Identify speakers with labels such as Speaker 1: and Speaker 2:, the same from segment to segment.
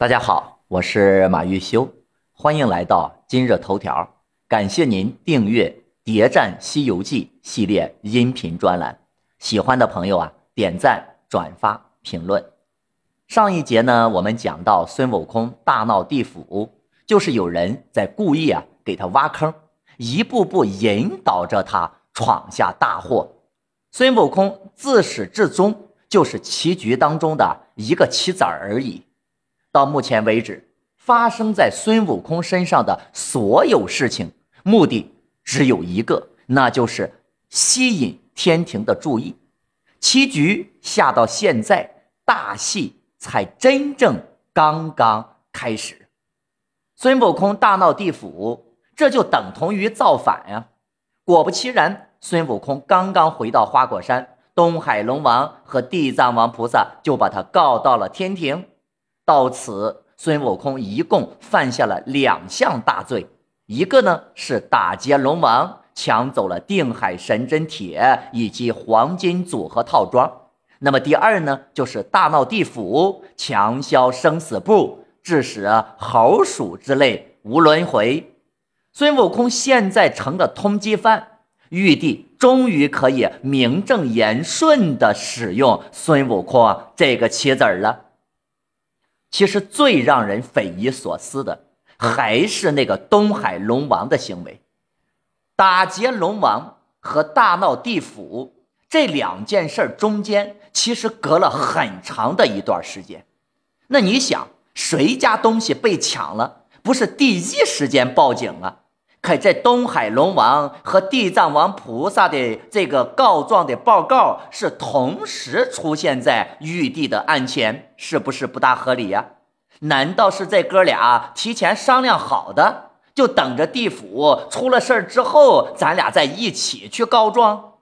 Speaker 1: 大家好，我是马玉修，欢迎来到今日头条。感谢您订阅《谍战西游记》系列音频专栏，喜欢的朋友啊，点赞、转发、评论。上一节呢，我们讲到孙悟空大闹地府，就是有人在故意啊给他挖坑，一步步引导着他闯下大祸。孙悟空自始至终就是棋局当中的一个棋子而已。到目前为止，发生在孙悟空身上的所有事情，目的只有一个，那就是吸引天庭的注意。棋局下到现在，大戏才真正刚刚开始。孙悟空大闹地府，这就等同于造反呀！果不其然，孙悟空刚刚回到花果山，东海龙王和地藏王菩萨就把他告到了天庭。到此，孙悟空一共犯下了两项大罪，一个呢是打劫龙王，抢走了定海神针铁以及黄金组合套装；那么第二呢，就是大闹地府，强销生死簿，致使猴鼠之类无轮回。孙悟空现在成了通缉犯，玉帝终于可以名正言顺地使用孙悟空这个棋子了。其实最让人匪夷所思的，还是那个东海龙王的行为。打劫龙王和大闹地府这两件事中间，其实隔了很长的一段时间。那你想，谁家东西被抢了，不是第一时间报警啊？可这东海龙王和地藏王菩萨的这个告状的报告是同时出现在玉帝的案前，是不是不大合理呀？难道是这哥俩提前商量好的，就等着地府出了事儿之后，咱俩再一起去告状？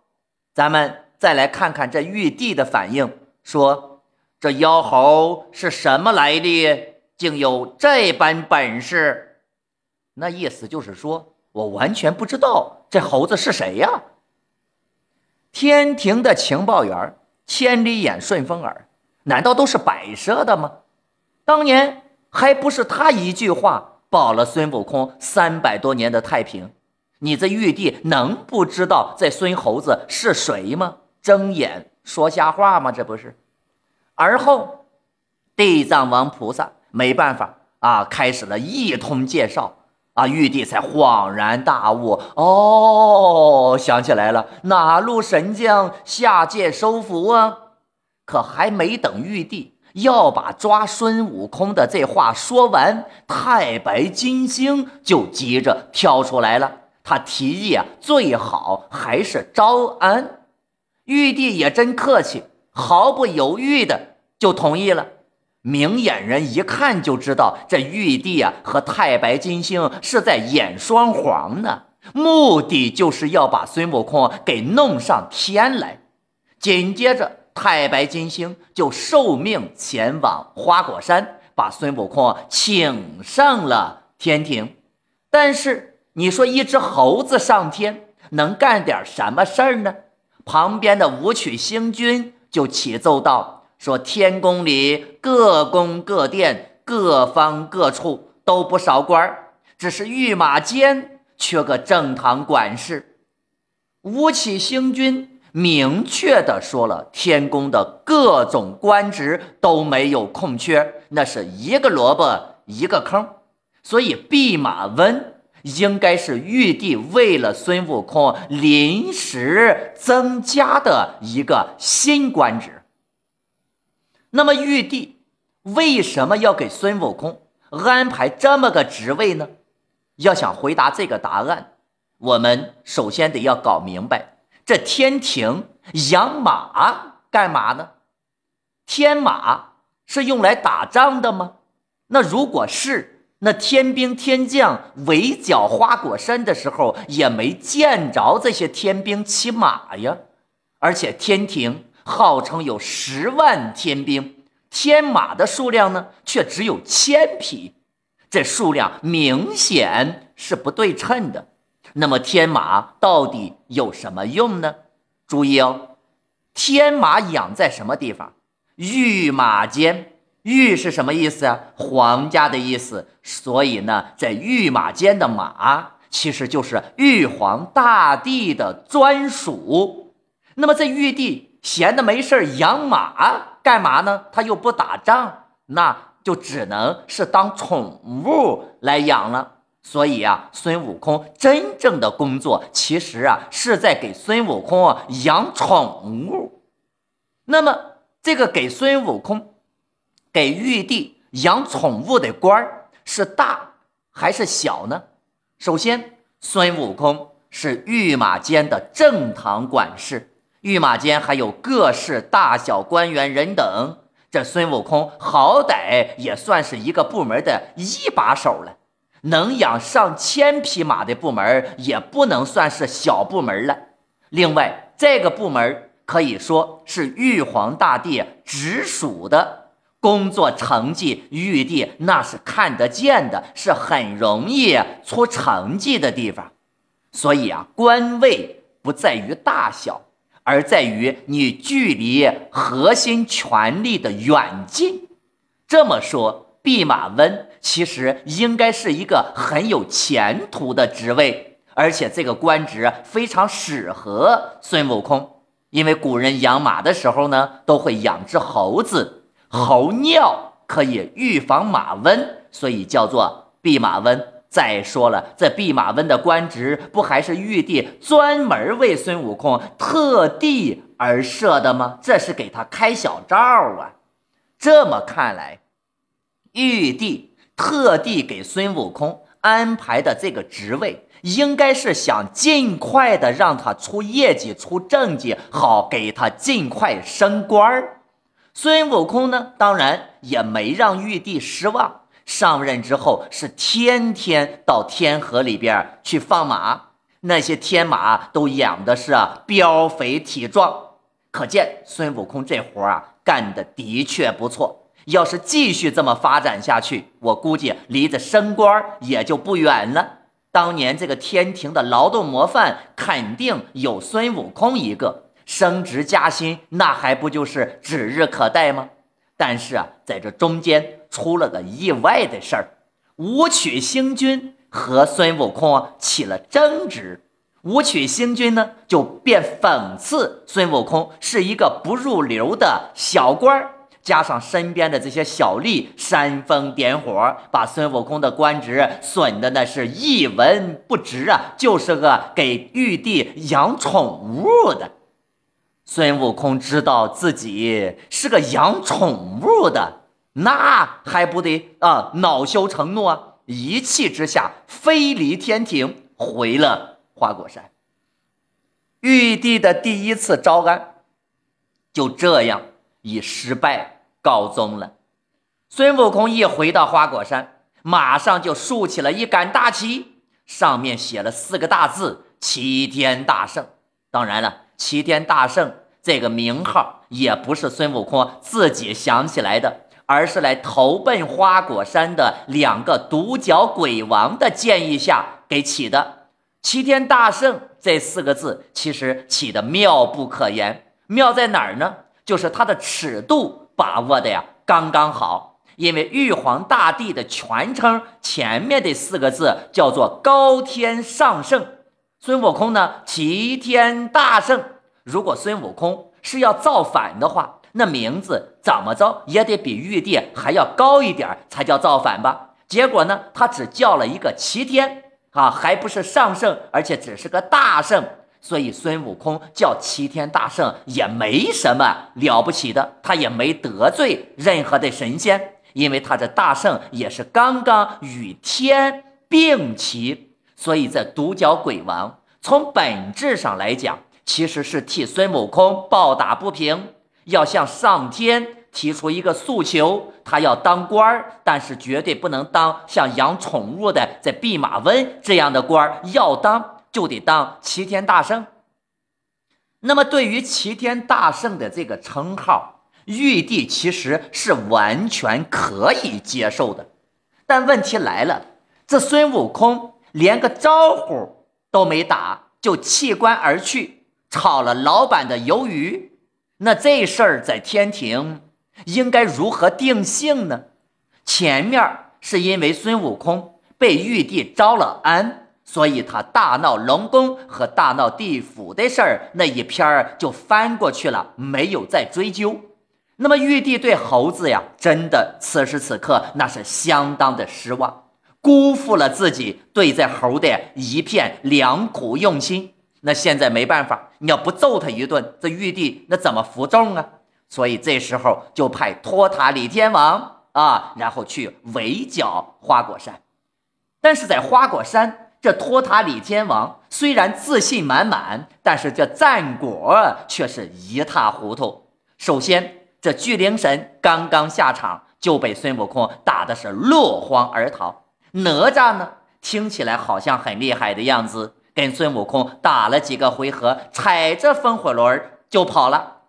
Speaker 1: 咱们再来看看这玉帝的反应，说这妖猴是什么来历，竟有这般本事？那意思就是说，我完全不知道这猴子是谁呀。天庭的情报员千里眼顺风耳，难道都是摆设的吗？当年还不是他一句话保了孙悟空三百多年的太平？你这玉帝能不知道这孙猴子是谁吗？睁眼说瞎话吗？这不是。而后，地藏王菩萨没办法啊，开始了一通介绍。啊！玉帝才恍然大悟，哦，想起来了，哪路神将下界收服啊？可还没等玉帝要把抓孙悟空的这话说完，太白金星就急着跳出来了。他提议啊，最好还是招安。玉帝也真客气，毫不犹豫的就同意了。明眼人一看就知道，这玉帝啊和太白金星是在演双簧呢，目的就是要把孙悟空给弄上天来。紧接着，太白金星就受命前往花果山，把孙悟空请上了天庭。但是，你说一只猴子上天能干点什么事儿呢？旁边的武曲星君就启奏道。说天宫里各宫各殿各方各处都不少官儿，只是御马监缺个正堂管事。吴起星君明确的说了，天宫的各种官职都没有空缺，那是一个萝卜一个坑。所以弼马温应该是玉帝为了孙悟空临时增加的一个新官职。那么玉帝为什么要给孙悟空安排这么个职位呢？要想回答这个答案，我们首先得要搞明白，这天庭养马干嘛呢？天马是用来打仗的吗？那如果是，那天兵天将围剿花果山的时候，也没见着这些天兵骑马呀，而且天庭。号称有十万天兵，天马的数量呢却只有千匹，这数量明显是不对称的。那么天马到底有什么用呢？注意哦，天马养在什么地方？御马监，御是什么意思啊？皇家的意思。所以呢，在御马监的马，其实就是玉皇大帝的专属。那么，在玉帝闲的没事养马干嘛呢？他又不打仗，那就只能是当宠物来养了。所以啊，孙悟空真正的工作，其实啊，是在给孙悟空养宠物。那么，这个给孙悟空。给玉帝养宠物的官儿是大还是小呢？首先，孙悟空是御马监的正堂管事，御马监还有各式大小官员人等，这孙悟空好歹也算是一个部门的一把手了，能养上千匹马的部门也不能算是小部门了。另外，这个部门可以说是玉皇大帝直属的。工作成绩，玉帝那是看得见的，是很容易出成绩的地方。所以啊，官位不在于大小，而在于你距离核心权力的远近。这么说，弼马温其实应该是一个很有前途的职位，而且这个官职非常适合孙悟空，因为古人养马的时候呢，都会养只猴子。猴尿可以预防马瘟，所以叫做弼马温。再说了，这弼马温的官职不还是玉帝专门为孙悟空特地而设的吗？这是给他开小灶啊！这么看来，玉帝特地给孙悟空安排的这个职位，应该是想尽快的让他出业绩、出政绩，好给他尽快升官。孙悟空呢，当然也没让玉帝失望。上任之后，是天天到天河里边去放马，那些天马都养的是膘肥体壮，可见孙悟空这活啊干的的确不错。要是继续这么发展下去，我估计离着升官也就不远了。当年这个天庭的劳动模范，肯定有孙悟空一个。升职加薪，那还不就是指日可待吗？但是啊，在这中间出了个意外的事儿，武曲星君和孙悟空起了争执。武曲星君呢，就便讽刺孙悟空是一个不入流的小官儿，加上身边的这些小吏煽风点火，把孙悟空的官职损的那是一文不值啊，就是个给玉帝养宠物的。孙悟空知道自己是个养宠物的，那还不得啊恼羞成怒啊！一气之下飞离天庭，回了花果山。玉帝的第一次招安就这样以失败告终了。孙悟空一回到花果山，马上就竖起了一杆大旗，上面写了四个大字：“齐天大圣。”当然了。齐天大圣这个名号也不是孙悟空自己想起来的，而是来投奔花果山的两个独角鬼王的建议下给起的。齐天大圣这四个字其实起的妙不可言，妙在哪儿呢？就是它的尺度把握的呀刚刚好。因为玉皇大帝的全称前面的四个字叫做高天上圣。孙悟空呢？齐天大圣。如果孙悟空是要造反的话，那名字怎么着也得比玉帝还要高一点才叫造反吧？结果呢，他只叫了一个齐天啊，还不是上圣，而且只是个大圣。所以孙悟空叫齐天大圣也没什么了不起的，他也没得罪任何的神仙，因为他这大圣也是刚刚与天并齐。所以，在独角鬼王从本质上来讲，其实是替孙悟空抱打不平，要向上天提出一个诉求，他要当官儿，但是绝对不能当像养宠物的这弼马温这样的官儿，要当就得当齐天大圣。那么，对于齐天大圣的这个称号，玉帝其实是完全可以接受的。但问题来了，这孙悟空。连个招呼都没打，就弃官而去，炒了老板的鱿鱼。那这事儿在天庭应该如何定性呢？前面是因为孙悟空被玉帝招了安，所以他大闹龙宫和大闹地府的事儿那一篇就翻过去了，没有再追究。那么玉帝对猴子呀，真的此时此刻那是相当的失望，辜负了自己对这猴的一片良苦用心。那现在没办法，你要不揍他一顿，这玉帝那怎么服众啊？所以这时候就派托塔李天王啊，然后去围剿花果山。但是在花果山，这托塔李天王虽然自信满满，但是这战果却是一塌糊涂。首先，这巨灵神刚刚下场就被孙悟空打的是落荒而逃。哪吒呢，听起来好像很厉害的样子。跟孙悟空打了几个回合，踩着风火轮就跑了。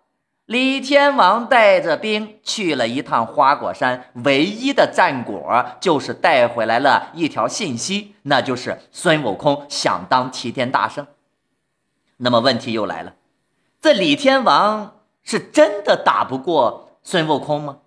Speaker 1: 李天王带着兵去了一趟花果山，唯一的战果就是带回来了一条信息，那就是孙悟空想当齐天大圣。那么问题又来了，这李天王是真的打不过孙悟空吗？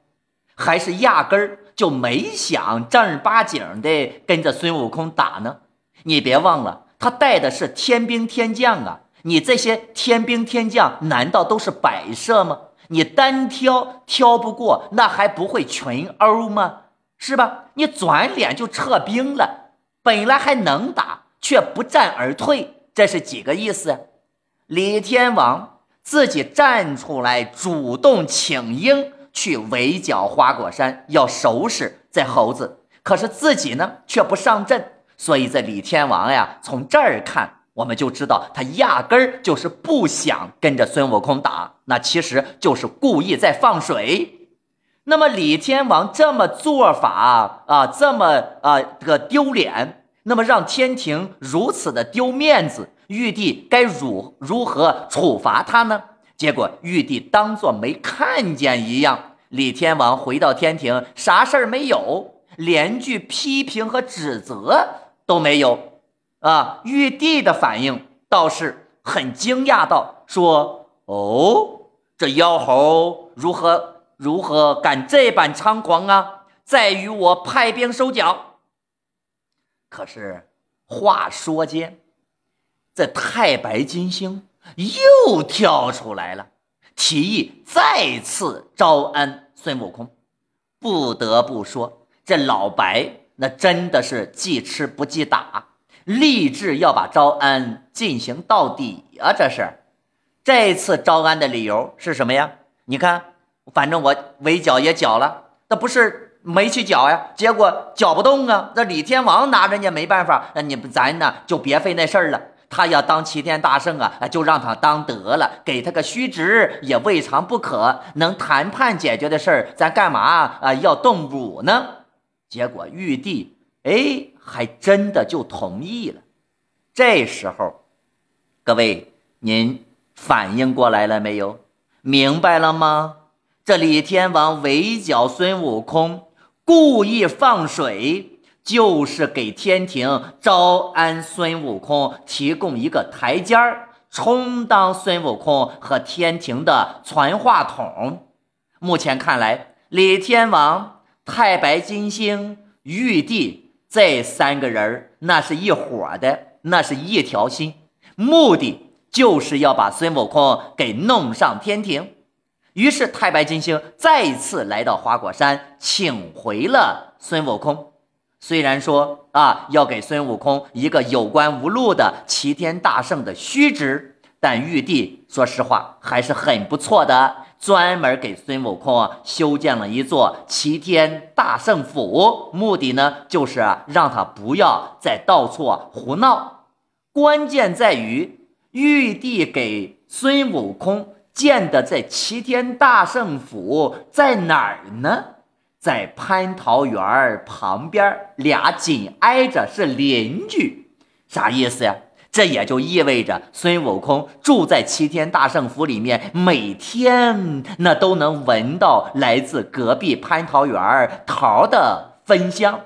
Speaker 1: 还是压根儿就没想正儿八经的跟着孙悟空打呢？你别忘了。他带的是天兵天将啊！你这些天兵天将难道都是摆设吗？你单挑挑不过，那还不会群殴吗？是吧？你转脸就撤兵了，本来还能打，却不战而退，这是几个意思？李天王自己站出来，主动请缨去围剿花果山，要收拾这猴子，可是自己呢，却不上阵。所以，这李天王呀，从这儿看，我们就知道他压根儿就是不想跟着孙悟空打，那其实就是故意在放水。那么，李天王这么做法啊，这么啊这个丢脸，那么让天庭如此的丢面子，玉帝该如如何处罚他呢？结果，玉帝当做没看见一样，李天王回到天庭，啥事儿没有，连句批评和指责。都没有，啊！玉帝的反应倒是很惊讶，道：“说哦，这妖猴如何如何敢这般猖狂啊？在于我派兵收缴。”可是话说间，这太白金星又跳出来了，提议再次招安孙悟空。不得不说，这老白。那真的是记吃不记打，立志要把招安进行到底啊！这是这次招安的理由是什么呀？你看，反正我围剿也剿了，那不是没去剿呀？结果剿不动啊！那李天王拿人家没办法，那你不咱呢就别费那事儿了。他要当齐天大圣啊，就让他当得了，给他个虚职也未尝不可。能谈判解决的事儿，咱干嘛啊要动武呢？结果玉帝哎，还真的就同意了。这时候，各位您反应过来了没有？明白了吗？这李天王围剿孙悟空，故意放水，就是给天庭招安孙悟空提供一个台阶儿，充当孙悟空和天庭的传话筒。目前看来，李天王。太白金星、玉帝这三个人那是一伙的，那是一条心，目的就是要把孙悟空给弄上天庭。于是，太白金星再次来到花果山，请回了孙悟空。虽然说啊，要给孙悟空一个有关无路的齐天大圣的虚职，但玉帝说实话还是很不错的。专门给孙悟空修建了一座齐天大圣府，目的呢就是让他不要再到处胡闹。关键在于玉帝给孙悟空建的这齐天大圣府在哪儿呢？在蟠桃园旁边，俩紧挨着，是邻居。啥意思呀？这也就意味着孙悟空住在齐天大圣府里面，每天那都能闻到来自隔壁蟠桃园桃的芬香。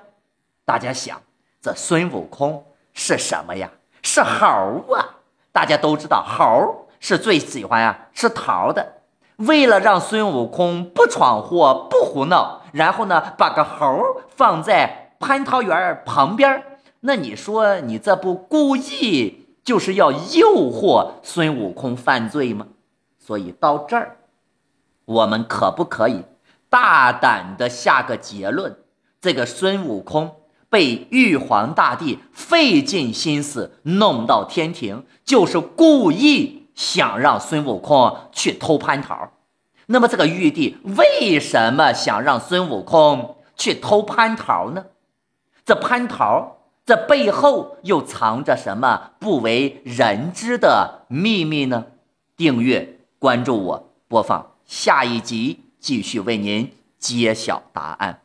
Speaker 1: 大家想，这孙悟空是什么呀？是猴啊！大家都知道，猴是最喜欢啊吃桃的。为了让孙悟空不闯祸、不胡闹，然后呢，把个猴放在蟠桃园旁边那你说你这不故意就是要诱惑孙悟空犯罪吗？所以到这儿，我们可不可以大胆的下个结论？这个孙悟空被玉皇大帝费尽心思弄到天庭，就是故意。想让孙悟空去偷蟠桃，那么这个玉帝为什么想让孙悟空去偷蟠桃呢？这蟠桃这背后又藏着什么不为人知的秘密呢？订阅关注我，播放下一集，继续为您揭晓答案。